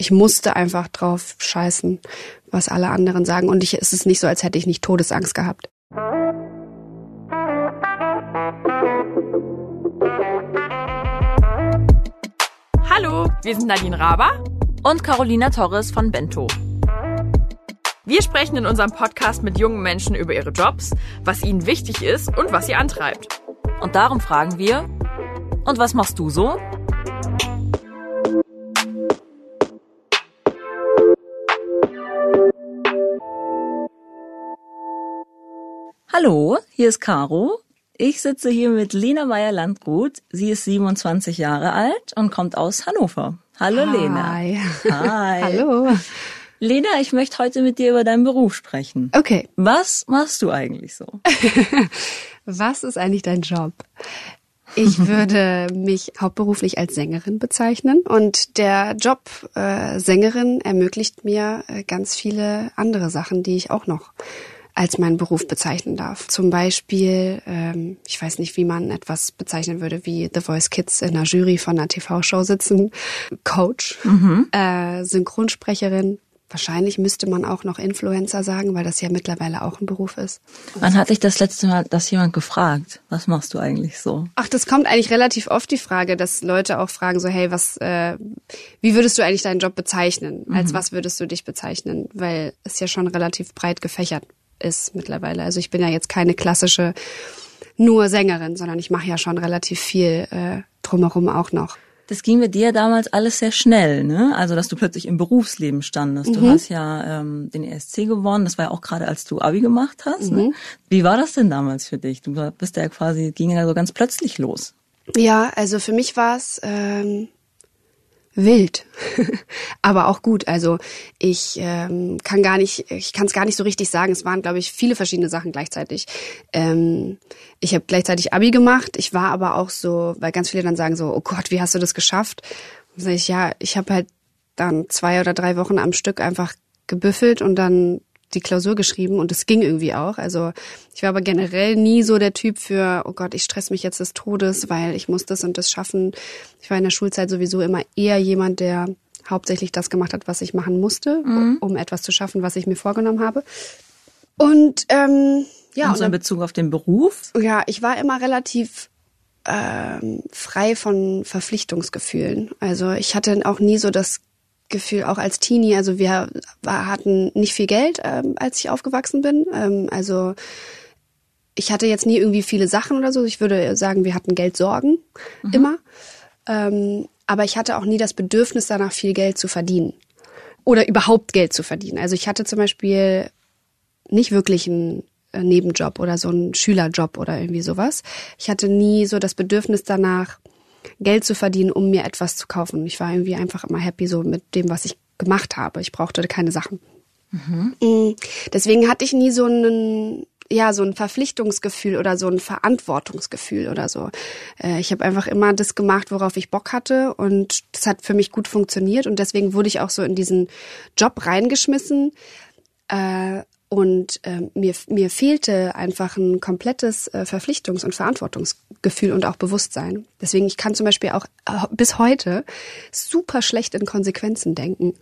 ich musste einfach drauf scheißen, was alle anderen sagen. Und ich, es ist nicht so, als hätte ich nicht Todesangst gehabt. Hallo, wir sind Nadine Raber und Carolina Torres von Bento. Wir sprechen in unserem Podcast mit jungen Menschen über ihre Jobs, was ihnen wichtig ist und was sie antreibt. Und darum fragen wir, und was machst du so? Hallo, hier ist Caro. Ich sitze hier mit Lena Meyer-Landgut. Sie ist 27 Jahre alt und kommt aus Hannover. Hallo Hi. Lena. Hi. Hallo. Lena, ich möchte heute mit dir über deinen Beruf sprechen. Okay. Was machst du eigentlich so? Was ist eigentlich dein Job? Ich würde mich hauptberuflich als Sängerin bezeichnen und der Job äh, Sängerin ermöglicht mir äh, ganz viele andere Sachen, die ich auch noch als meinen Beruf bezeichnen darf. Zum Beispiel, ähm, ich weiß nicht, wie man etwas bezeichnen würde, wie The Voice Kids in einer Jury von einer TV-Show sitzen, Coach, äh, Synchronsprecherin. Wahrscheinlich müsste man auch noch Influencer sagen, weil das ja mittlerweile auch ein Beruf ist. Wann hatte ich das letzte Mal das jemand gefragt? Was machst du eigentlich so? Ach, das kommt eigentlich relativ oft die Frage, dass Leute auch fragen so, hey, was, äh, wie würdest du eigentlich deinen Job bezeichnen? Als was würdest du dich bezeichnen? Weil es ja schon relativ breit gefächert ist mittlerweile. Also ich bin ja jetzt keine klassische nur Sängerin, sondern ich mache ja schon relativ viel äh, drumherum auch noch. Das ging mit dir damals alles sehr schnell, ne? Also, dass du plötzlich im Berufsleben standest. Du hast ja ähm, den ESC gewonnen. Das war ja auch gerade, als du Abi gemacht hast. Ne? Wie war das denn damals für dich? Du bist ja quasi, ging ja so ganz plötzlich los. Ja, also für mich war es ähm, wild, aber auch gut. Also ich ähm, kann gar nicht, ich kann es gar nicht so richtig sagen. Es waren, glaube ich, viele verschiedene Sachen gleichzeitig. Ähm, ich habe gleichzeitig Abi gemacht. Ich war aber auch so, weil ganz viele dann sagen so, oh Gott, wie hast du das geschafft? Und sag ich, ja, ich habe halt dann zwei oder drei Wochen am Stück einfach gebüffelt und dann die Klausur geschrieben und es ging irgendwie auch. Also ich war aber generell nie so der Typ für, oh Gott, ich stress mich jetzt des Todes, weil ich muss das und das schaffen. Ich war in der Schulzeit sowieso immer eher jemand, der hauptsächlich das gemacht hat, was ich machen musste, um etwas zu schaffen, was ich mir vorgenommen habe. Und ähm, ja, und so in Bezug auf den Beruf? ja, ich war immer relativ ähm, frei von Verpflichtungsgefühlen. Also ich hatte auch nie so das Gefühl, auch als Teenie, also wir war, hatten nicht viel Geld, ähm, als ich aufgewachsen bin. Ähm, also ich hatte jetzt nie irgendwie viele Sachen oder so. Ich würde sagen, wir hatten Geldsorgen immer. Ähm, aber ich hatte auch nie das Bedürfnis danach, viel Geld zu verdienen. Oder überhaupt Geld zu verdienen. Also ich hatte zum Beispiel nicht wirklich einen äh, Nebenjob oder so einen Schülerjob oder irgendwie sowas. Ich hatte nie so das Bedürfnis danach, Geld zu verdienen, um mir etwas zu kaufen. Ich war irgendwie einfach immer happy so mit dem, was ich gemacht habe. Ich brauchte keine Sachen. Mm, Deswegen hatte ich nie so einen ja so ein Verpflichtungsgefühl oder so ein Verantwortungsgefühl oder so. Äh, Ich habe einfach immer das gemacht, worauf ich Bock hatte und das hat für mich gut funktioniert und deswegen wurde ich auch so in diesen Job reingeschmissen. Äh, und ähm, mir, mir fehlte einfach ein komplettes äh, Verpflichtungs- und Verantwortungsgefühl und auch Bewusstsein. Deswegen, ich kann zum Beispiel auch äh, bis heute super schlecht in Konsequenzen denken.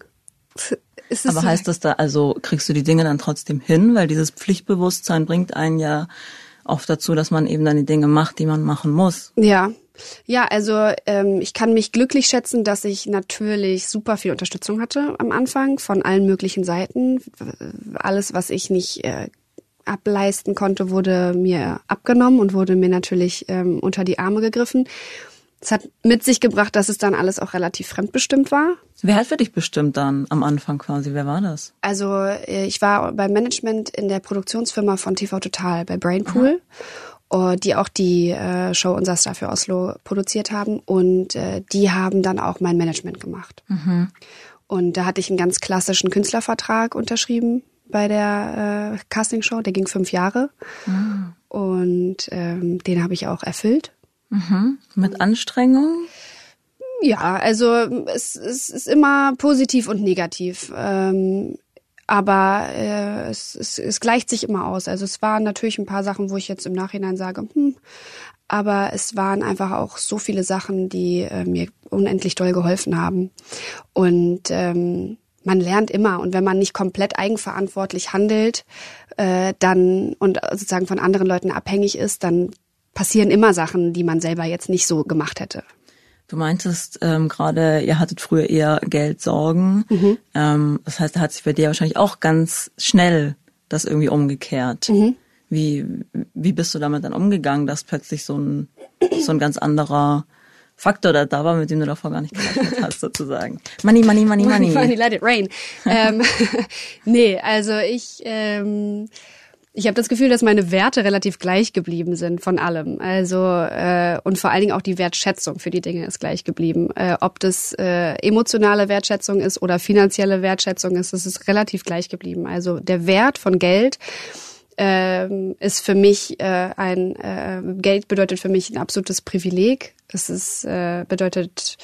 Aber heißt das da, also kriegst du die Dinge dann trotzdem hin? Weil dieses Pflichtbewusstsein bringt einen ja oft dazu, dass man eben dann die Dinge macht, die man machen muss. Ja, ja, also ähm, ich kann mich glücklich schätzen, dass ich natürlich super viel Unterstützung hatte am Anfang von allen möglichen Seiten. Alles, was ich nicht äh, ableisten konnte, wurde mir abgenommen und wurde mir natürlich ähm, unter die Arme gegriffen. Es hat mit sich gebracht, dass es dann alles auch relativ fremdbestimmt war. Wer hat für dich bestimmt dann am Anfang quasi? Wer war das? Also äh, ich war beim Management in der Produktionsfirma von TV Total bei Brainpool, äh, die auch die äh, Show Unser Star für Oslo produziert haben und äh, die haben dann auch mein Management gemacht. Und da hatte ich einen ganz klassischen Künstlervertrag unterschrieben bei der äh, Castingshow, der ging fünf Jahre und ähm, den habe ich auch erfüllt. Mit Anstrengung? Ja, also es, es ist immer positiv und negativ. Ähm, aber äh, es, es, es gleicht sich immer aus. Also es waren natürlich ein paar Sachen, wo ich jetzt im Nachhinein sage, hm, aber es waren einfach auch so viele Sachen, die äh, mir unendlich doll geholfen haben. Und ähm, man lernt immer und wenn man nicht komplett eigenverantwortlich handelt, äh, dann und sozusagen von anderen Leuten abhängig ist, dann passieren immer Sachen, die man selber jetzt nicht so gemacht hätte. Du meintest ähm, gerade, ihr hattet früher eher Geldsorgen. Mhm. Ähm, das heißt, da hat sich bei dir wahrscheinlich auch ganz schnell das irgendwie umgekehrt. Mhm. Wie, wie bist du damit dann umgegangen, dass plötzlich so ein, so ein ganz anderer Faktor da, da war, mit dem du davor gar nicht gerechnet hast, sozusagen. Money, money, money, money. money, let it rain. ähm, nee, also ich, ähm, ich habe das Gefühl, dass meine Werte relativ gleich geblieben sind von allem. Also äh, und vor allen Dingen auch die Wertschätzung für die Dinge ist gleich geblieben. Äh, ob das äh, emotionale Wertschätzung ist oder finanzielle Wertschätzung ist, das ist relativ gleich geblieben. Also der Wert von Geld äh, ist für mich äh, ein äh, Geld bedeutet für mich ein absolutes Privileg. Es ist äh, bedeutet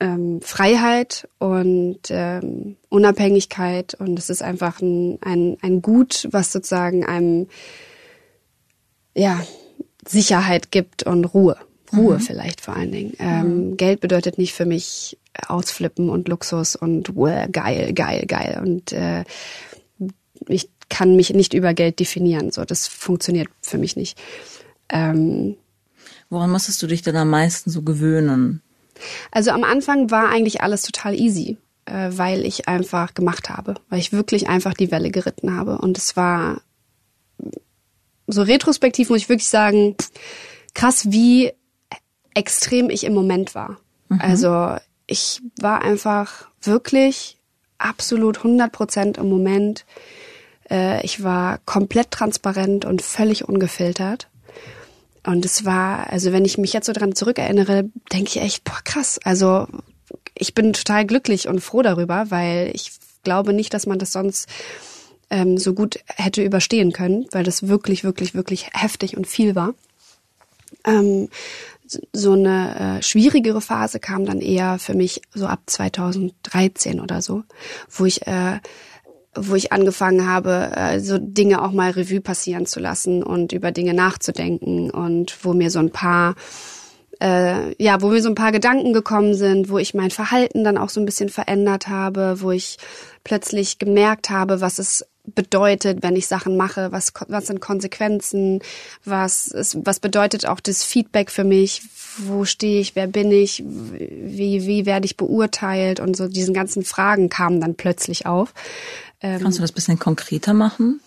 ähm, Freiheit und ähm, Unabhängigkeit und es ist einfach ein, ein, ein Gut, was sozusagen einem ja Sicherheit gibt und Ruhe. Ruhe mhm. vielleicht vor allen Dingen. Ähm, mhm. Geld bedeutet nicht für mich Ausflippen und Luxus und well, geil, geil, geil. Und äh, ich kann mich nicht über Geld definieren. So, das funktioniert für mich nicht. Ähm, Woran musstest du dich denn am meisten so gewöhnen? Also am Anfang war eigentlich alles total easy, äh, weil ich einfach gemacht habe, weil ich wirklich einfach die Welle geritten habe. Und es war so retrospektiv muss ich wirklich sagen, krass, wie extrem ich im Moment war. Mhm. Also ich war einfach wirklich absolut 100 Prozent im Moment. Äh, ich war komplett transparent und völlig ungefiltert. Und es war, also wenn ich mich jetzt so dran zurückerinnere, denke ich echt, boah, krass. Also ich bin total glücklich und froh darüber, weil ich glaube nicht, dass man das sonst ähm, so gut hätte überstehen können, weil das wirklich, wirklich, wirklich heftig und viel war. Ähm, so eine äh, schwierigere Phase kam dann eher für mich so ab 2013 oder so, wo ich äh, wo ich angefangen habe, äh, so Dinge auch mal Revue passieren zu lassen und über Dinge nachzudenken und wo mir so ein paar äh, ja, wo mir so ein paar Gedanken gekommen sind, wo ich mein Verhalten dann auch so ein bisschen verändert habe, wo ich plötzlich gemerkt habe, was es bedeutet, wenn ich Sachen mache, was, was sind Konsequenzen, was, ist, was bedeutet auch das Feedback für mich, wo stehe ich, wer bin ich, wie, wie werde ich beurteilt und so diesen ganzen Fragen kamen dann plötzlich auf. Ähm, Kannst du das bisschen konkreter machen?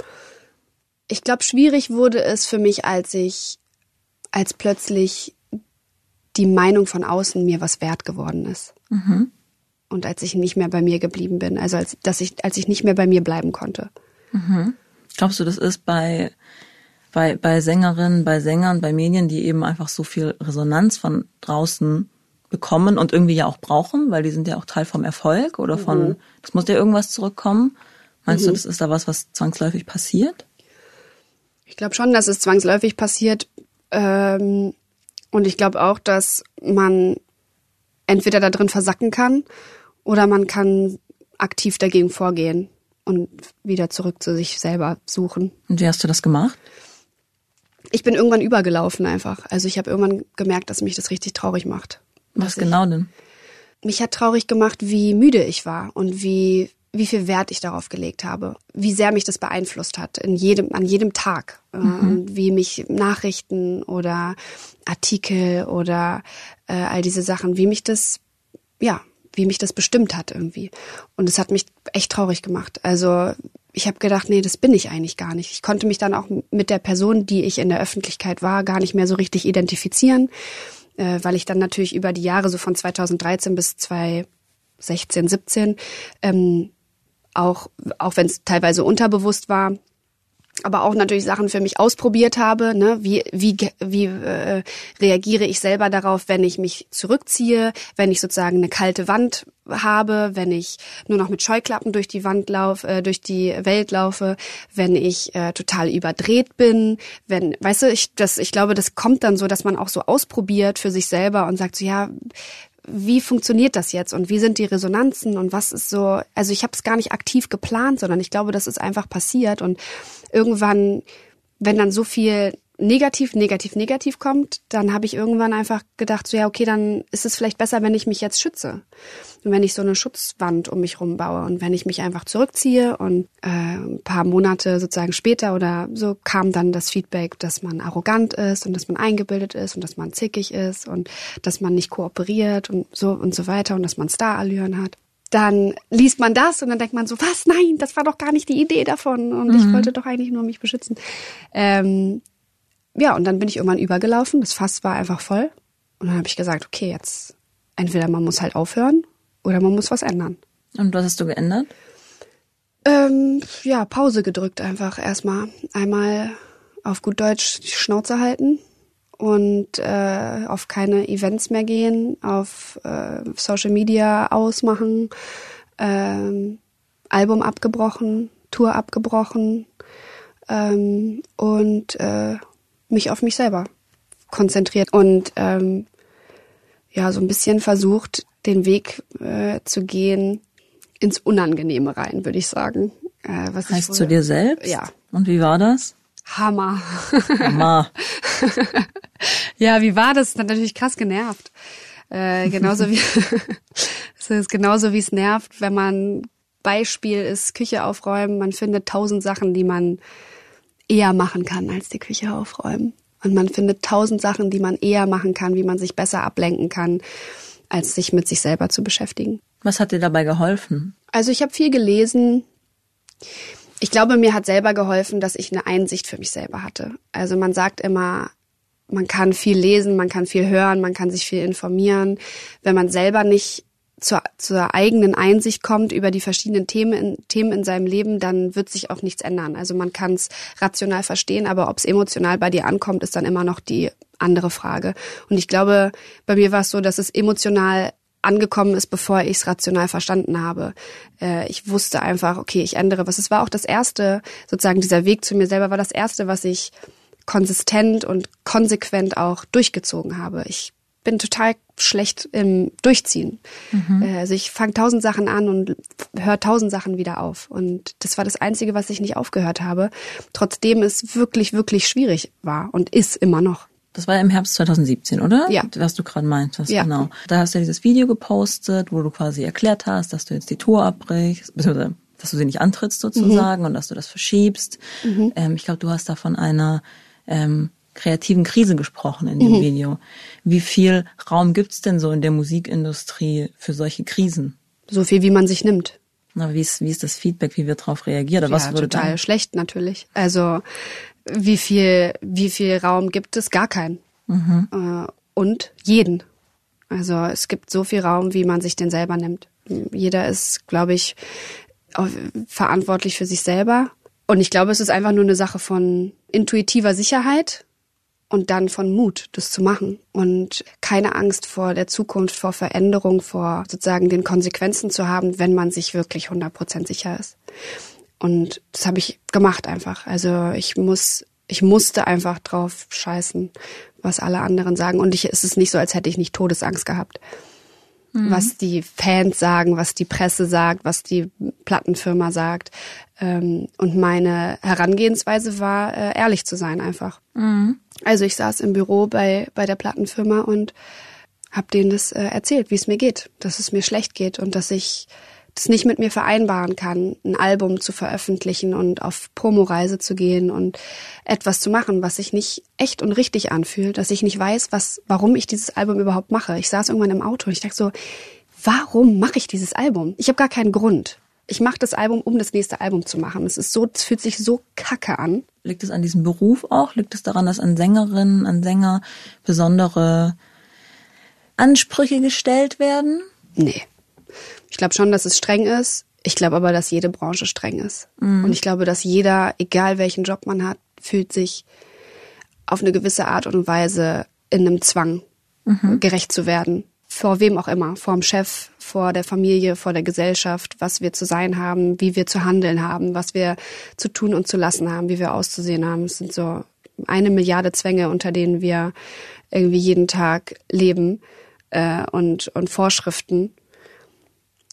Ich glaube, schwierig wurde es für mich, als ich, als plötzlich die Meinung von außen mir was wert geworden ist. Mhm. Und als ich nicht mehr bei mir geblieben bin, also als, dass ich, als ich nicht mehr bei mir bleiben konnte. Mhm. Glaubst du, das ist bei, bei, bei Sängerinnen, bei Sängern, bei Medien, die eben einfach so viel Resonanz von draußen bekommen und irgendwie ja auch brauchen, weil die sind ja auch Teil vom Erfolg oder von, mhm. das muss ja irgendwas zurückkommen. Meinst mhm. du, das ist da was, was zwangsläufig passiert? Ich glaube schon, dass es zwangsläufig passiert. Ähm, und ich glaube auch, dass man entweder da drin versacken kann oder man kann aktiv dagegen vorgehen und wieder zurück zu sich selber suchen. Und wie hast du das gemacht? Ich bin irgendwann übergelaufen einfach. Also ich habe irgendwann gemerkt, dass mich das richtig traurig macht. Was genau denn? Mich hat traurig gemacht, wie müde ich war und wie wie viel Wert ich darauf gelegt habe, wie sehr mich das beeinflusst hat in jedem, an jedem Tag, äh, mhm. wie mich Nachrichten oder Artikel oder äh, all diese Sachen, wie mich das, ja, wie mich das bestimmt hat irgendwie. Und es hat mich echt traurig gemacht. Also ich habe gedacht, nee, das bin ich eigentlich gar nicht. Ich konnte mich dann auch mit der Person, die ich in der Öffentlichkeit war, gar nicht mehr so richtig identifizieren, äh, weil ich dann natürlich über die Jahre so von 2013 bis 2016, 17 ähm, auch, auch wenn es teilweise unterbewusst war, aber auch natürlich Sachen für mich ausprobiert habe. Ne? Wie, wie, wie äh, reagiere ich selber darauf, wenn ich mich zurückziehe, wenn ich sozusagen eine kalte Wand habe, wenn ich nur noch mit Scheuklappen durch die Wand laufe, äh, durch die Welt laufe, wenn ich äh, total überdreht bin, wenn, weißt du, ich, das, ich glaube, das kommt dann so, dass man auch so ausprobiert für sich selber und sagt so, ja, wie funktioniert das jetzt und wie sind die Resonanzen und was ist so, also ich habe es gar nicht aktiv geplant, sondern ich glaube, das ist einfach passiert und irgendwann, wenn dann so viel negativ, negativ, negativ kommt, dann habe ich irgendwann einfach gedacht, so ja, okay, dann ist es vielleicht besser, wenn ich mich jetzt schütze. Und wenn ich so eine Schutzwand um mich rumbaue und wenn ich mich einfach zurückziehe und äh, ein paar Monate sozusagen später oder so kam dann das Feedback, dass man arrogant ist und dass man eingebildet ist und dass man zickig ist und dass man nicht kooperiert und so und so weiter und dass man Starallüren hat dann liest man das und dann denkt man so, was? Nein, das war doch gar nicht die Idee davon und mhm. ich wollte doch eigentlich nur mich beschützen. Ähm, ja, und dann bin ich irgendwann übergelaufen. Das Fass war einfach voll. Und dann habe ich gesagt, okay, jetzt entweder man muss halt aufhören oder man muss was ändern. Und was hast du geändert? Ähm, ja, Pause gedrückt einfach erstmal. Einmal auf gut Deutsch die Schnauze halten und äh, auf keine Events mehr gehen, auf äh, Social Media ausmachen, ähm, Album abgebrochen, Tour abgebrochen ähm, und äh, mich auf mich selber konzentriert und ähm, ja, so ein bisschen versucht, den Weg äh, zu gehen ins Unangenehme rein, würde ich sagen. Äh, was heißt ich zu dir selbst? Ja. Und wie war das? Hammer. Hammer. ja, wie war das? Das hat natürlich krass genervt. Äh, genauso wie es ist genauso wie es nervt, wenn man Beispiel ist Küche aufräumen. Man findet tausend Sachen, die man eher machen kann, als die Küche aufräumen. Und man findet tausend Sachen, die man eher machen kann, wie man sich besser ablenken kann, als sich mit sich selber zu beschäftigen. Was hat dir dabei geholfen? Also ich habe viel gelesen. Ich glaube, mir hat selber geholfen, dass ich eine Einsicht für mich selber hatte. Also man sagt immer, man kann viel lesen, man kann viel hören, man kann sich viel informieren. Wenn man selber nicht zur, zur eigenen Einsicht kommt über die verschiedenen Themen in, Themen in seinem Leben, dann wird sich auch nichts ändern. Also man kann es rational verstehen, aber ob es emotional bei dir ankommt, ist dann immer noch die andere Frage. Und ich glaube, bei mir war es so, dass es emotional angekommen ist, bevor ich es rational verstanden habe. Äh, ich wusste einfach, okay, ich ändere was. Es war auch das erste, sozusagen dieser Weg zu mir selber war das erste, was ich konsistent und konsequent auch durchgezogen habe. Ich bin total schlecht im Durchziehen. Mhm. Äh, also ich fange tausend Sachen an und höre tausend Sachen wieder auf. Und das war das Einzige, was ich nicht aufgehört habe. Trotzdem es wirklich, wirklich schwierig war und ist immer noch. Das war im Herbst 2017, oder? Ja. Was du gerade meintest, ja. genau. Da hast du dieses Video gepostet, wo du quasi erklärt hast, dass du jetzt die Tour abbrichst, beziehungsweise dass du sie nicht antrittst sozusagen mhm. und dass du das verschiebst. Mhm. Ähm, ich glaube, du hast da von einer ähm, kreativen Krise gesprochen in dem mhm. Video. Wie viel Raum gibt's denn so in der Musikindustrie für solche Krisen? So viel, wie man sich nimmt. Na, wie ist, wie ist das Feedback, wie wird darauf reagiert? Oder ja, was würde total dann? schlecht natürlich. Also wie viel, wie viel Raum gibt es? Gar keinen. Mhm. Äh, und jeden. Also es gibt so viel Raum, wie man sich den selber nimmt. Jeder ist, glaube ich, verantwortlich für sich selber. Und ich glaube, es ist einfach nur eine Sache von intuitiver Sicherheit und dann von Mut, das zu machen und keine Angst vor der Zukunft, vor Veränderung, vor sozusagen den Konsequenzen zu haben, wenn man sich wirklich 100% sicher ist. Und das habe ich gemacht einfach. Also ich muss, ich musste einfach drauf scheißen, was alle anderen sagen. Und ich, es ist nicht so, als hätte ich nicht Todesangst gehabt. Mhm. Was die Fans sagen, was die Presse sagt, was die Plattenfirma sagt. Ähm, und meine Herangehensweise war, äh, ehrlich zu sein einfach. Mhm. Also ich saß im Büro bei, bei der Plattenfirma und habe denen das äh, erzählt, wie es mir geht, dass es mir schlecht geht und dass ich das nicht mit mir vereinbaren kann, ein Album zu veröffentlichen und auf Promoreise zu gehen und etwas zu machen, was sich nicht echt und richtig anfühlt, dass ich nicht weiß, was, warum ich dieses Album überhaupt mache. Ich saß irgendwann im Auto und ich dachte so, warum mache ich dieses Album? Ich habe gar keinen Grund. Ich mache das Album, um das nächste Album zu machen. Es ist so, es fühlt sich so kacke an. Liegt es an diesem Beruf auch? Liegt es daran, dass an Sängerinnen, an Sänger besondere Ansprüche gestellt werden? Nee. Ich glaube schon, dass es streng ist. Ich glaube aber, dass jede Branche streng ist. Mhm. Und ich glaube, dass jeder, egal welchen Job man hat, fühlt sich auf eine gewisse Art und Weise in einem Zwang, mhm. gerecht zu werden vor wem auch immer, vor dem Chef, vor der Familie, vor der Gesellschaft, was wir zu sein haben, wie wir zu handeln haben, was wir zu tun und zu lassen haben, wie wir auszusehen haben. Es sind so eine Milliarde Zwänge, unter denen wir irgendwie jeden Tag leben. äh, und, und Vorschriften.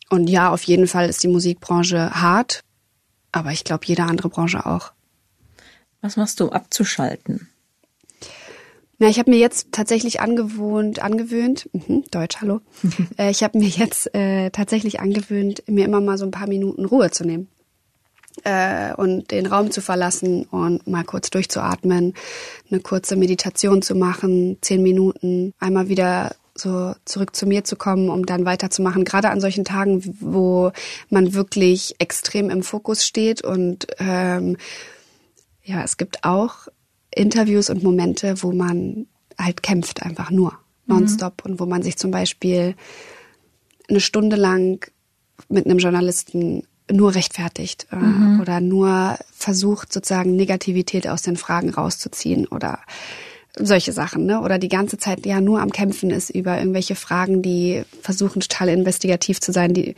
Und ja, auf jeden Fall ist die Musikbranche hart, aber ich glaube, jede andere Branche auch. Was machst du, abzuschalten? Na, ich habe mir jetzt tatsächlich angewohnt, angewöhnt, mhm, Deutsch, hallo. äh, ich habe mir jetzt äh, tatsächlich angewöhnt, mir immer mal so ein paar Minuten Ruhe zu nehmen äh, und den Raum zu verlassen und mal kurz durchzuatmen, eine kurze Meditation zu machen, zehn Minuten, einmal wieder so zurück zu mir zu kommen, um dann weiterzumachen. Gerade an solchen Tagen, wo man wirklich extrem im Fokus steht und ähm, ja, es gibt auch Interviews und Momente, wo man halt kämpft, einfach nur nonstop mhm. und wo man sich zum Beispiel eine Stunde lang mit einem Journalisten nur rechtfertigt äh, mhm. oder nur versucht sozusagen Negativität aus den Fragen rauszuziehen oder solche Sachen, ne? Oder die ganze Zeit ja nur am Kämpfen ist über irgendwelche Fragen, die versuchen total investigativ zu sein, die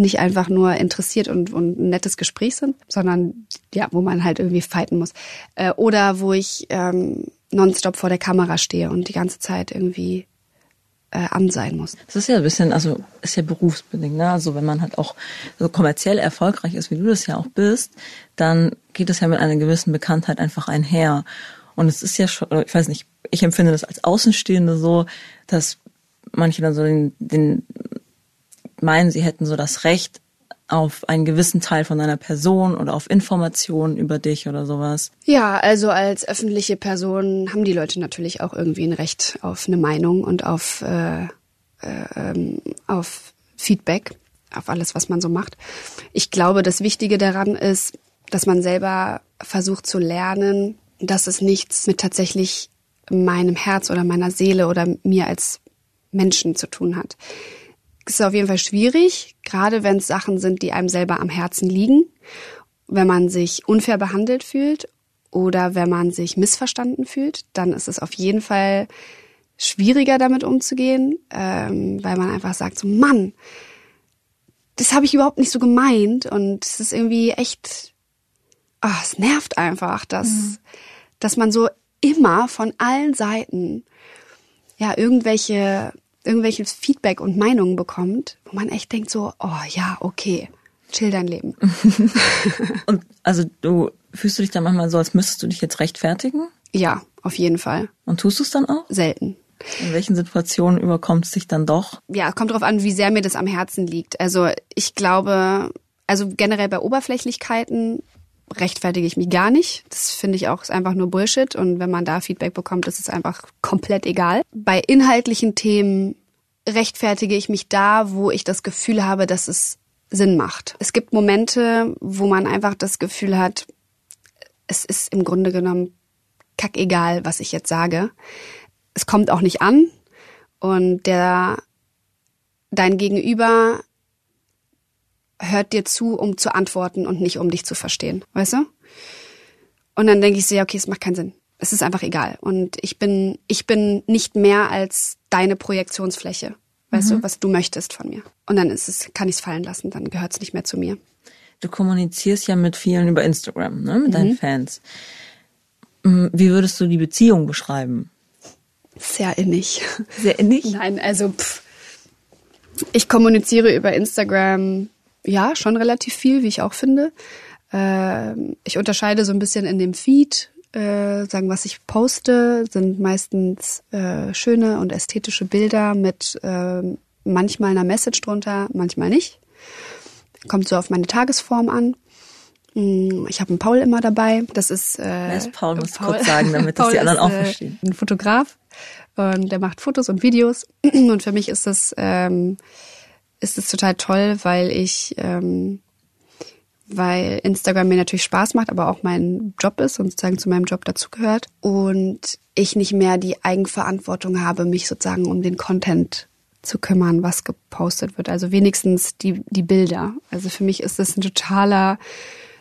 nicht einfach nur interessiert und, und ein nettes Gespräch sind, sondern ja, wo man halt irgendwie fighten muss. Äh, oder wo ich ähm, nonstop vor der Kamera stehe und die ganze Zeit irgendwie äh, an sein muss. Das ist ja ein bisschen, also ist ja berufsbedingt, ne? Also wenn man halt auch so kommerziell erfolgreich ist, wie du das ja auch bist, dann geht es ja mit einer gewissen Bekanntheit einfach einher. Und es ist ja schon, ich weiß nicht, ich empfinde das als Außenstehende so, dass manche dann so den, den meinen, sie hätten so das Recht auf einen gewissen Teil von deiner Person oder auf Informationen über dich oder sowas? Ja, also als öffentliche Person haben die Leute natürlich auch irgendwie ein Recht auf eine Meinung und auf, äh, äh, auf Feedback, auf alles, was man so macht. Ich glaube, das Wichtige daran ist, dass man selber versucht zu lernen, dass es nichts mit tatsächlich meinem Herz oder meiner Seele oder mir als Menschen zu tun hat ist auf jeden Fall schwierig, gerade wenn es Sachen sind, die einem selber am Herzen liegen, wenn man sich unfair behandelt fühlt oder wenn man sich missverstanden fühlt, dann ist es auf jeden Fall schwieriger damit umzugehen, ähm, weil man einfach sagt so, Mann, das habe ich überhaupt nicht so gemeint und es ist irgendwie echt, oh, es nervt einfach, dass, mhm. dass man so immer von allen Seiten ja irgendwelche irgendwelches Feedback und Meinungen bekommt, wo man echt denkt so, oh ja, okay, chill dein Leben. und also du fühlst du dich dann manchmal so, als müsstest du dich jetzt rechtfertigen? Ja, auf jeden Fall. Und tust du es dann auch? Selten. In welchen Situationen überkommt es dich dann doch? Ja, kommt darauf an, wie sehr mir das am Herzen liegt. Also ich glaube, also generell bei Oberflächlichkeiten rechtfertige ich mich gar nicht. Das finde ich auch ist einfach nur Bullshit. Und wenn man da Feedback bekommt, ist es einfach komplett egal. Bei inhaltlichen Themen rechtfertige ich mich da, wo ich das Gefühl habe, dass es Sinn macht. Es gibt Momente, wo man einfach das Gefühl hat, es ist im Grunde genommen kackegal, was ich jetzt sage. Es kommt auch nicht an und der dein Gegenüber hört dir zu, um zu antworten und nicht um dich zu verstehen, weißt du? Und dann denke ich so, ja, okay, es macht keinen Sinn. Es ist einfach egal. Und ich bin, ich bin nicht mehr als deine Projektionsfläche. Weißt mhm. du, was du möchtest von mir. Und dann ist es, kann ich es fallen lassen, dann gehört es nicht mehr zu mir. Du kommunizierst ja mit vielen über Instagram, ne, mit mhm. deinen Fans. Wie würdest du die Beziehung beschreiben? Sehr innig. Sehr innig? Nein, also pff. ich kommuniziere über Instagram ja, schon relativ viel, wie ich auch finde. Äh, ich unterscheide so ein bisschen in dem Feed, äh, sagen, was ich poste, sind meistens äh, schöne und ästhetische Bilder mit äh, manchmal einer Message drunter, manchmal nicht. Kommt so auf meine Tagesform an. Hm, ich habe einen Paul immer dabei. Das ist. Äh, Wer ist Paul? Muss Paul, kurz sagen, damit das die anderen ist, auch äh, verstehen. Ein Fotograf und der macht Fotos und Videos. Und für mich ist das ähm, ist es total toll, weil ich, ähm, weil Instagram mir natürlich Spaß macht, aber auch mein Job ist und sozusagen zu meinem Job dazugehört. Und ich nicht mehr die Eigenverantwortung habe, mich sozusagen um den Content zu kümmern, was gepostet wird. Also wenigstens die, die Bilder. Also für mich ist das ein totaler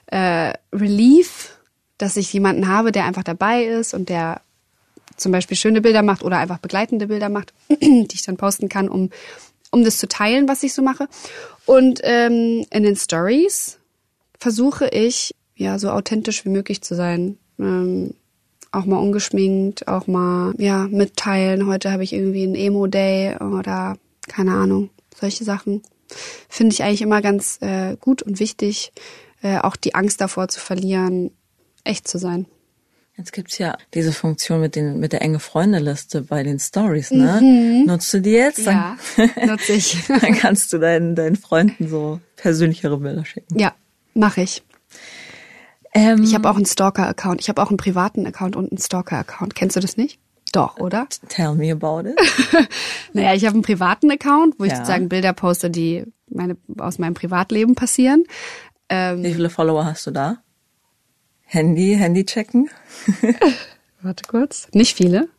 äh, Relief, dass ich jemanden habe, der einfach dabei ist und der zum Beispiel schöne Bilder macht oder einfach begleitende Bilder macht, die ich dann posten kann, um um das zu teilen, was ich so mache. Und ähm, in den Stories versuche ich, ja, so authentisch wie möglich zu sein. Ähm, auch mal ungeschminkt, auch mal ja mitteilen. Heute habe ich irgendwie einen Emo-Day oder keine Ahnung, solche Sachen finde ich eigentlich immer ganz äh, gut und wichtig, äh, auch die Angst davor zu verlieren, echt zu sein. Jetzt gibt's ja diese Funktion mit den mit der enge Freundeliste bei den Stories, ne? Mhm. Nutzt du die jetzt? Ja, nutze ich. Dann kannst du deinen deinen Freunden so persönlichere Bilder schicken. Ja, mache ich. Ähm, ich habe auch einen Stalker-Account. Ich habe auch einen privaten Account und einen Stalker-Account. Kennst du das nicht? Doch, oder? Tell me about it. naja, ich habe einen privaten Account, wo ich ja. sozusagen Bilder poste, die meine, aus meinem Privatleben passieren. Ähm, Wie viele Follower hast du da? Handy, Handy checken? Warte kurz. Nicht viele.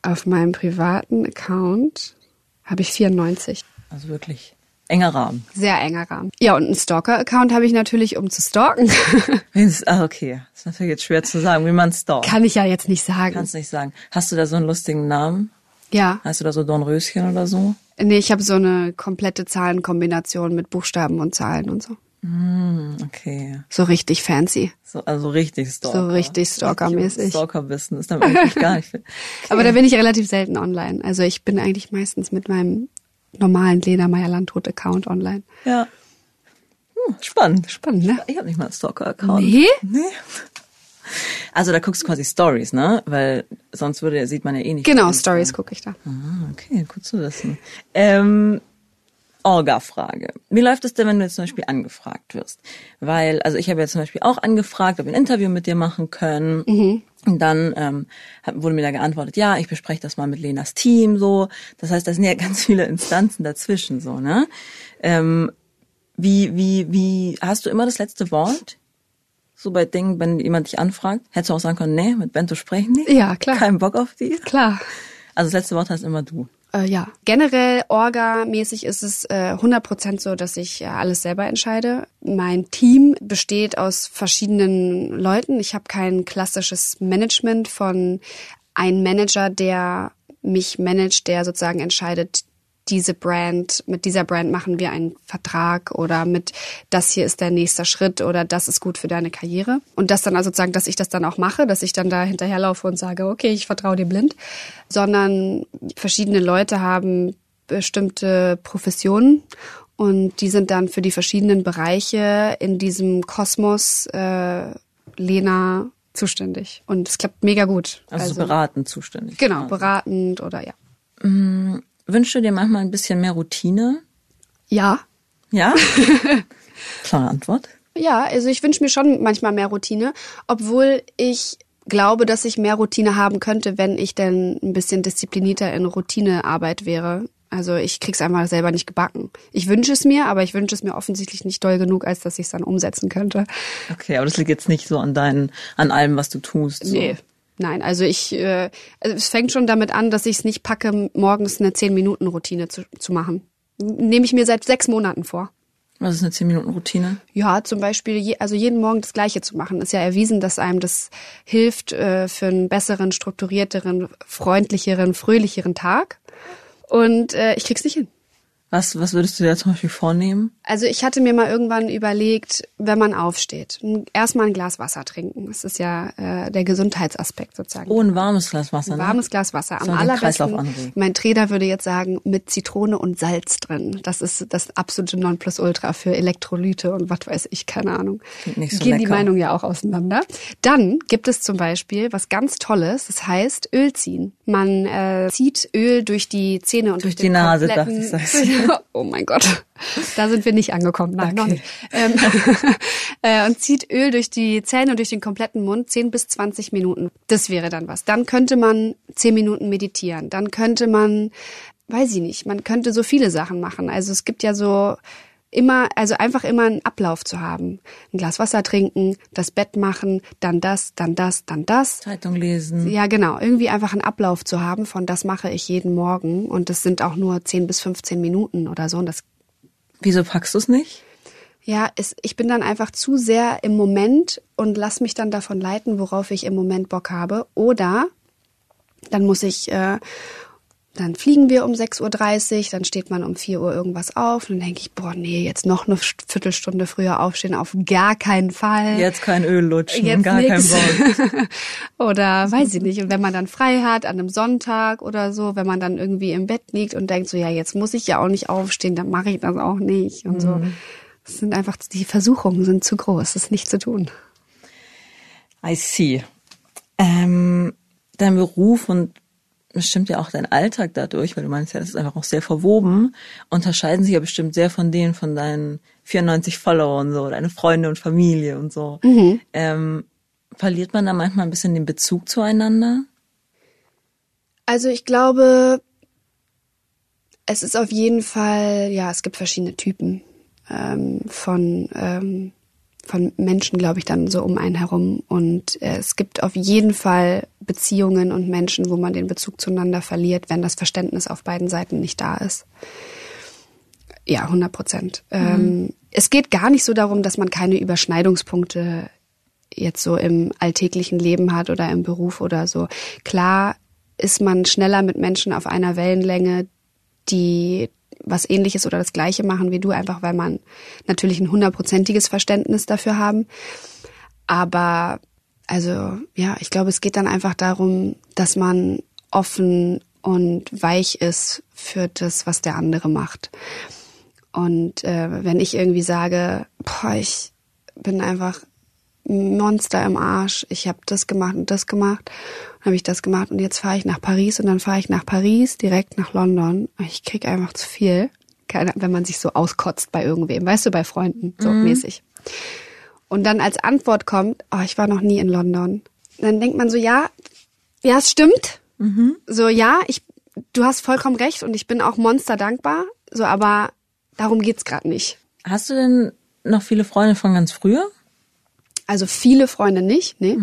Auf meinem privaten Account habe ich 94. Also wirklich enger Rahmen. Sehr enger Rahmen. Ja, und einen Stalker-Account habe ich natürlich, um zu stalken. ah, okay. Das ist natürlich jetzt schwer zu sagen, wie man stalkt. Kann ich ja jetzt nicht sagen. Kannst nicht sagen. Hast du da so einen lustigen Namen? Ja. Hast du da so Dornröschen oder so? Nee, ich habe so eine komplette Zahlenkombination mit Buchstaben und Zahlen und so. Mm, okay. So richtig fancy. So, also richtig Stalker. So richtig Stalker-mäßig. Stalker-Wissen ist dann eigentlich gar nicht. Okay. Aber da bin ich relativ selten online. Also ich bin eigentlich meistens mit meinem normalen Lena Meyer Landrut Account online. Ja. Hm, spannend. Spannend, ne? Ich habe nicht mal einen Stalker-Account. Nee? Nee. Also da guckst du quasi Stories, ne? Weil sonst würde sieht man ja eh nicht. Genau, Stories gucke ich da. Ah, okay, gut zu wissen. Ähm, Orga-Frage. Wie läuft es denn, wenn du jetzt zum Beispiel angefragt wirst? Weil, also ich habe jetzt zum Beispiel auch angefragt, ob wir ein Interview mit dir machen können. Mhm. Und dann ähm, wurde mir da geantwortet, ja, ich bespreche das mal mit Lenas Team so. Das heißt, da sind ja ganz viele Instanzen dazwischen so, ne? Ähm, wie, wie, wie, hast du immer das letzte Wort? So bei Dingen, wenn jemand dich anfragt, hättest du auch sagen können, nee, mit Bento sprechen nicht. Ja, klar. Kein Bock auf die. Klar. Also das letzte Wort hast immer du. Äh, ja, generell Orga-mäßig ist es äh, 100% so, dass ich äh, alles selber entscheide. Mein Team besteht aus verschiedenen Leuten. Ich habe kein klassisches Management von einem Manager, der mich managt, der sozusagen entscheidet, diese Brand, mit dieser Brand machen wir einen Vertrag oder mit das hier ist der nächste Schritt oder das ist gut für deine Karriere. Und das dann also sozusagen, dass ich das dann auch mache, dass ich dann da hinterherlaufe und sage, okay, ich vertraue dir blind, sondern verschiedene Leute haben bestimmte Professionen und die sind dann für die verschiedenen Bereiche in diesem Kosmos äh, Lena zuständig. Und es klappt mega gut. Also, also beratend zuständig. Genau, beratend oder ja. Wünschst du dir manchmal ein bisschen mehr Routine? Ja. Ja? Klare Antwort. Ja, also ich wünsche mir schon manchmal mehr Routine, obwohl ich glaube, dass ich mehr Routine haben könnte, wenn ich denn ein bisschen disziplinierter in Routinearbeit wäre. Also ich krieg's einfach selber nicht gebacken. Ich wünsche es mir, aber ich wünsche es mir offensichtlich nicht doll genug, als dass ich es dann umsetzen könnte. Okay, aber das liegt jetzt nicht so an deinen, an allem, was du tust. So. Nee, Nein, also ich, äh, also es fängt schon damit an, dass ich es nicht packe, morgens eine 10-Minuten-Routine zu, zu machen. Nehme ich mir seit sechs Monaten vor. Was ist eine 10-Minuten-Routine? Ja, zum Beispiel, je, also jeden Morgen das Gleiche zu machen. Ist ja erwiesen, dass einem das hilft äh, für einen besseren, strukturierteren, freundlicheren, fröhlicheren Tag. Und äh, ich krieg's nicht hin. Was, was würdest du dir zum Beispiel vornehmen? Also ich hatte mir mal irgendwann überlegt, wenn man aufsteht, erstmal ein Glas Wasser trinken. Das ist ja äh, der Gesundheitsaspekt sozusagen. Oh, ein warmes Glas Wasser. Ein ne? warmes Glas Wasser. Am allerbesten. Mein Trainer würde jetzt sagen, mit Zitrone und Salz drin. Das ist das absolute Nonplusultra für Elektrolyte und was weiß ich, keine Ahnung. Nicht so Gehen lecker. die Meinungen ja auch auseinander. Dann gibt es zum Beispiel was ganz Tolles, das heißt Öl ziehen. Man äh, zieht Öl durch die Zähne und durch, durch die Nase, dachte ich. Oh mein Gott, da sind wir nicht angekommen. Nein, okay. noch nicht. Ähm, äh, und zieht Öl durch die Zähne und durch den kompletten Mund 10 bis 20 Minuten. Das wäre dann was. Dann könnte man 10 Minuten meditieren. Dann könnte man, weiß ich nicht, man könnte so viele Sachen machen. Also es gibt ja so immer, also einfach immer einen Ablauf zu haben. Ein Glas Wasser trinken, das Bett machen, dann das, dann das, dann das. Zeitung lesen. Ja, genau. Irgendwie einfach einen Ablauf zu haben von das mache ich jeden Morgen und das sind auch nur 10 bis 15 Minuten oder so und das Wieso packst du es nicht? Ja, es, ich bin dann einfach zu sehr im Moment und lass mich dann davon leiten, worauf ich im Moment Bock habe. Oder dann muss ich äh, dann fliegen wir um 6.30 Uhr, dann steht man um 4 Uhr irgendwas auf. Und dann denke ich, boah, nee, jetzt noch eine Viertelstunde früher aufstehen, auf gar keinen Fall. Jetzt kein Öl lutschen, Jetzt gar nix. kein Bock. oder weiß ich nicht. Und wenn man dann frei hat an einem Sonntag oder so, wenn man dann irgendwie im Bett liegt und denkt so, ja, jetzt muss ich ja auch nicht aufstehen, dann mache ich das auch nicht und so. Das sind einfach, die Versuchungen sind zu groß, das ist nicht zu tun. I see. Ähm, dein Beruf und bestimmt ja auch dein Alltag dadurch, weil du meinst ja, das ist einfach auch sehr verwoben, unterscheiden sich ja bestimmt sehr von denen von deinen 94 Followern, so, deine Freunde und Familie und so. Ähm, verliert man da manchmal ein bisschen den Bezug zueinander? Also ich glaube, es ist auf jeden Fall, ja, es gibt verschiedene Typen ähm, von, ähm, von Menschen, glaube ich, dann so um einen herum. Und äh, es gibt auf jeden Fall Beziehungen und Menschen, wo man den Bezug zueinander verliert, wenn das Verständnis auf beiden Seiten nicht da ist. Ja, 100 Prozent. Ähm, es geht gar nicht so darum, dass man keine Überschneidungspunkte jetzt so im alltäglichen Leben hat oder im Beruf oder so. Klar ist man schneller mit Menschen auf einer Wellenlänge, die was ähnliches oder das gleiche machen wie du, einfach weil man natürlich ein hundertprozentiges Verständnis dafür haben. Aber also ja, ich glaube, es geht dann einfach darum, dass man offen und weich ist für das, was der andere macht. Und äh, wenn ich irgendwie sage, boah, ich bin einfach ein Monster im Arsch, ich habe das gemacht und das gemacht, dann habe ich das gemacht und jetzt fahre ich nach Paris und dann fahre ich nach Paris direkt nach London. Ich krieg einfach zu viel, Keine, wenn man sich so auskotzt bei irgendwem, weißt du, bei Freunden, so mäßig. Und dann als Antwort kommt, oh, ich war noch nie in London. Dann denkt man so, ja, ja, es stimmt. So, ja, ich, du hast vollkommen recht und ich bin auch Monster dankbar. So, aber darum geht's gerade nicht. Hast du denn noch viele Freunde von ganz früher? Also viele Freunde nicht, nee.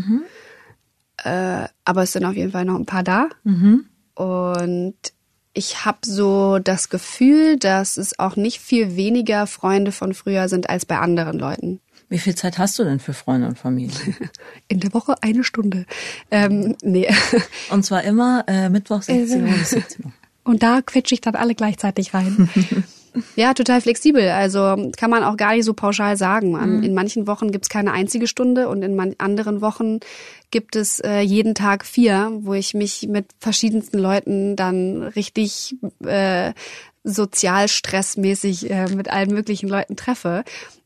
Äh, aber es sind auf jeden Fall noch ein paar da. Und ich habe so das Gefühl, dass es auch nicht viel weniger Freunde von früher sind als bei anderen Leuten. Wie viel Zeit hast du denn für Freunde und Familie? In der Woche eine Stunde. Ähm, nee. Und zwar immer äh, Mittwoch 16 Uhr bis 17 Uhr. Und da quetsche ich dann alle gleichzeitig rein. Ja, total flexibel. Also kann man auch gar nicht so pauschal sagen. An, In manchen Wochen gibt's keine einzige Stunde und in anderen Wochen gibt es äh, jeden Tag vier, wo ich mich mit verschiedensten Leuten dann richtig äh, sozial stressmäßig äh, mit allen möglichen Leuten treffe.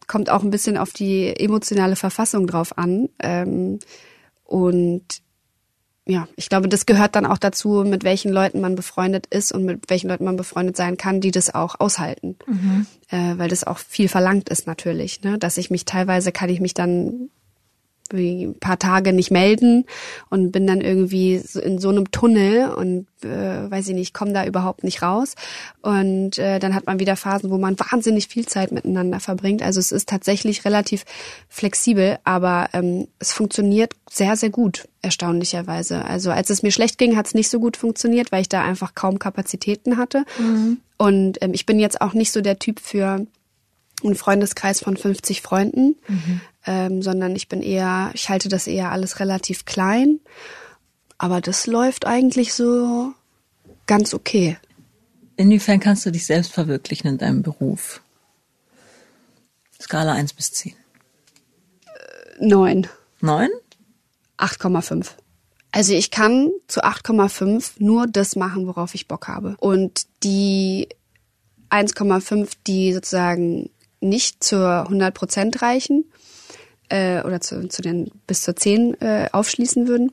Kommt auch ein bisschen auf die emotionale Verfassung drauf an. Ähm, und ja, ich glaube, das gehört dann auch dazu, mit welchen Leuten man befreundet ist und mit welchen Leuten man befreundet sein kann, die das auch aushalten. Äh, weil das auch viel verlangt ist natürlich. Ne? Dass ich mich teilweise kann ich mich dann wie ein paar Tage nicht melden und bin dann irgendwie in so einem Tunnel und äh, weiß ich nicht, komme da überhaupt nicht raus. Und äh, dann hat man wieder Phasen, wo man wahnsinnig viel Zeit miteinander verbringt. Also es ist tatsächlich relativ flexibel, aber ähm, es funktioniert sehr, sehr gut, erstaunlicherweise. Also als es mir schlecht ging, hat es nicht so gut funktioniert, weil ich da einfach kaum Kapazitäten hatte. Und ähm, ich bin jetzt auch nicht so der Typ für einen Freundeskreis von 50 Freunden, ähm, sondern ich bin eher, ich halte das eher alles relativ klein. Aber das läuft eigentlich so ganz okay. Inwiefern kannst du dich selbst verwirklichen in deinem Beruf? Skala 1 bis 10. Neun. 9? 8,5. Also ich kann zu 8,5 nur das machen, worauf ich Bock habe. Und die 1,5, die sozusagen nicht zur 100 Prozent reichen äh, oder zu, zu den bis zur 10 äh, aufschließen würden,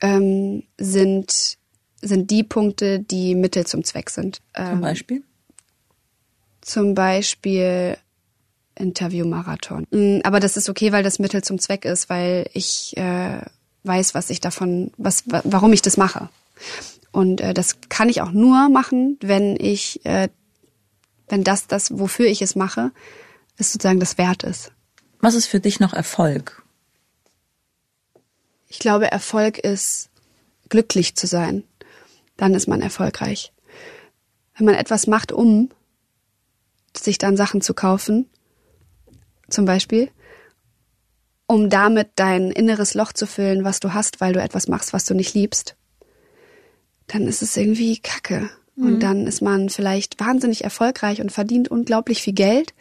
ähm, sind sind die Punkte, die Mittel zum Zweck sind. Zum Ähm, Beispiel? zum Beispiel Interviewmarathon. Mm, Aber das ist okay, weil das Mittel zum Zweck ist, weil ich äh, weiß, was ich davon, was, wa- warum ich das mache. Und äh, das kann ich auch nur machen, wenn ich, äh, wenn das, das, wofür ich es mache, es sozusagen das wert ist. Was ist für dich noch Erfolg? Ich glaube, Erfolg ist glücklich zu sein. Dann ist man erfolgreich. Wenn man etwas macht, um sich dann Sachen zu kaufen, zum Beispiel, um damit dein inneres Loch zu füllen, was du hast, weil du etwas machst, was du nicht liebst, dann ist es irgendwie Kacke. Und dann ist man vielleicht wahnsinnig erfolgreich und verdient unglaublich viel Geld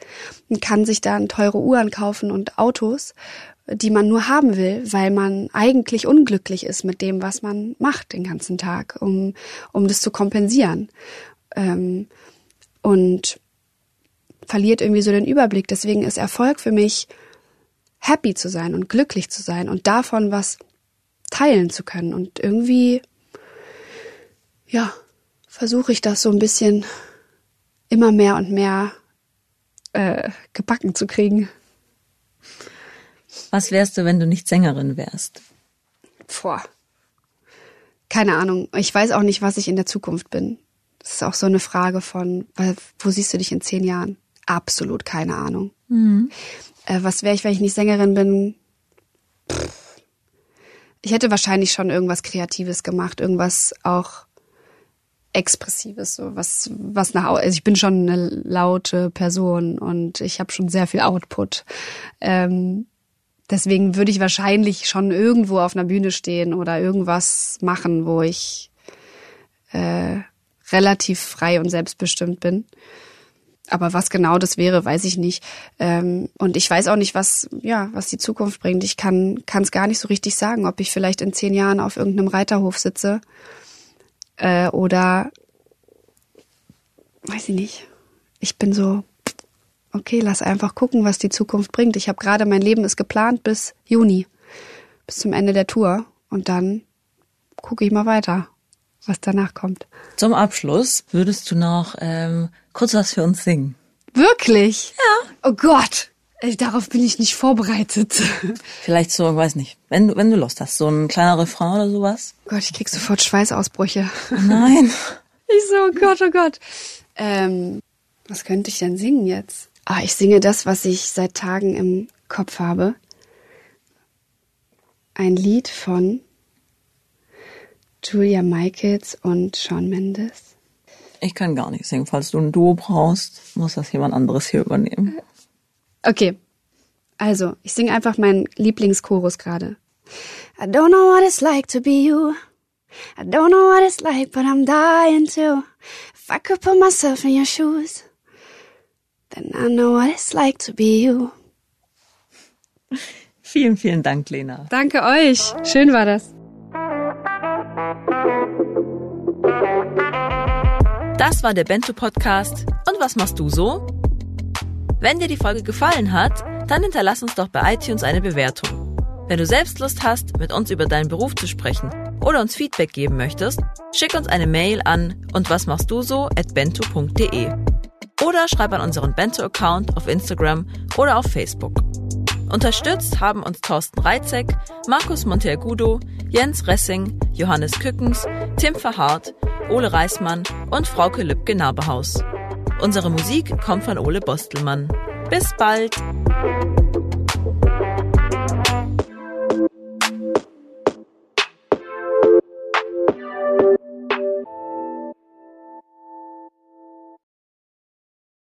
und kann sich dann teure Uhren kaufen und Autos, die man nur haben will, weil man eigentlich unglücklich ist mit dem, was man macht den ganzen Tag, um, um das zu kompensieren. Ähm, und verliert irgendwie so den Überblick. Deswegen ist Erfolg für mich, happy zu sein und glücklich zu sein und davon was teilen zu können. Und irgendwie, ja, versuche ich das so ein bisschen immer mehr und mehr äh, gebacken zu kriegen. Was wärst du, wenn du nicht Sängerin wärst? Boah. Keine Ahnung. Ich weiß auch nicht, was ich in der Zukunft bin. Das ist auch so eine Frage von, wo siehst du dich in zehn Jahren? Absolut keine Ahnung. Mhm. Äh, was wäre ich, wenn ich nicht Sängerin bin? Pff. Ich hätte wahrscheinlich schon irgendwas Kreatives gemacht, irgendwas auch Expressives, so was, was nach, also ich bin schon eine laute Person und ich habe schon sehr viel Output. Ähm, deswegen würde ich wahrscheinlich schon irgendwo auf einer Bühne stehen oder irgendwas machen, wo ich äh, relativ frei und selbstbestimmt bin. Aber was genau das wäre, weiß ich nicht. Ähm, und ich weiß auch nicht, was, ja, was die Zukunft bringt. Ich kann es gar nicht so richtig sagen, ob ich vielleicht in zehn Jahren auf irgendeinem Reiterhof sitze äh, oder weiß ich nicht. Ich bin so, okay, lass einfach gucken, was die Zukunft bringt. Ich habe gerade, mein Leben ist geplant bis Juni, bis zum Ende der Tour. Und dann gucke ich mal weiter, was danach kommt. Zum Abschluss würdest du noch ähm, kurz was für uns singen. Wirklich? Ja. Oh Gott. Darauf bin ich nicht vorbereitet. Vielleicht so, weiß nicht, wenn du, wenn du Lust hast, so ein kleiner Refrain oder sowas. Gott, ich krieg sofort Schweißausbrüche. Nein. Ich so, oh Gott, oh Gott. Ähm, was könnte ich denn singen jetzt? Ah, ich singe das, was ich seit Tagen im Kopf habe. Ein Lied von Julia Michaels und Sean Mendes. Ich kann gar nicht singen. Falls du ein Duo brauchst, muss das jemand anderes hier übernehmen. Okay. Also, ich singe einfach meinen Lieblingschorus gerade. I don't know what it's like to be you. I don't know what it's like, but I'm dying to. If I could put myself in your shoes, then I know what it's like to be you. Vielen, vielen Dank, Lena. Danke euch. Schön war das. Das war der Bento Podcast. Und was machst du so? Wenn dir die Folge gefallen hat, dann hinterlass uns doch bei iTunes eine Bewertung. Wenn du selbst Lust hast, mit uns über deinen Beruf zu sprechen oder uns Feedback geben möchtest, schick uns eine Mail an und was machst du so at bento.de oder schreib an unseren Bento-Account auf Instagram oder auf Facebook. Unterstützt haben uns Thorsten Reitzek, Markus Monteagudo, Jens Ressing, Johannes Kückens, Tim Verhardt, Ole Reismann und Frauke Lübke-Naberhaus. Unsere Musik kommt von Ole Bostelmann. Bis bald!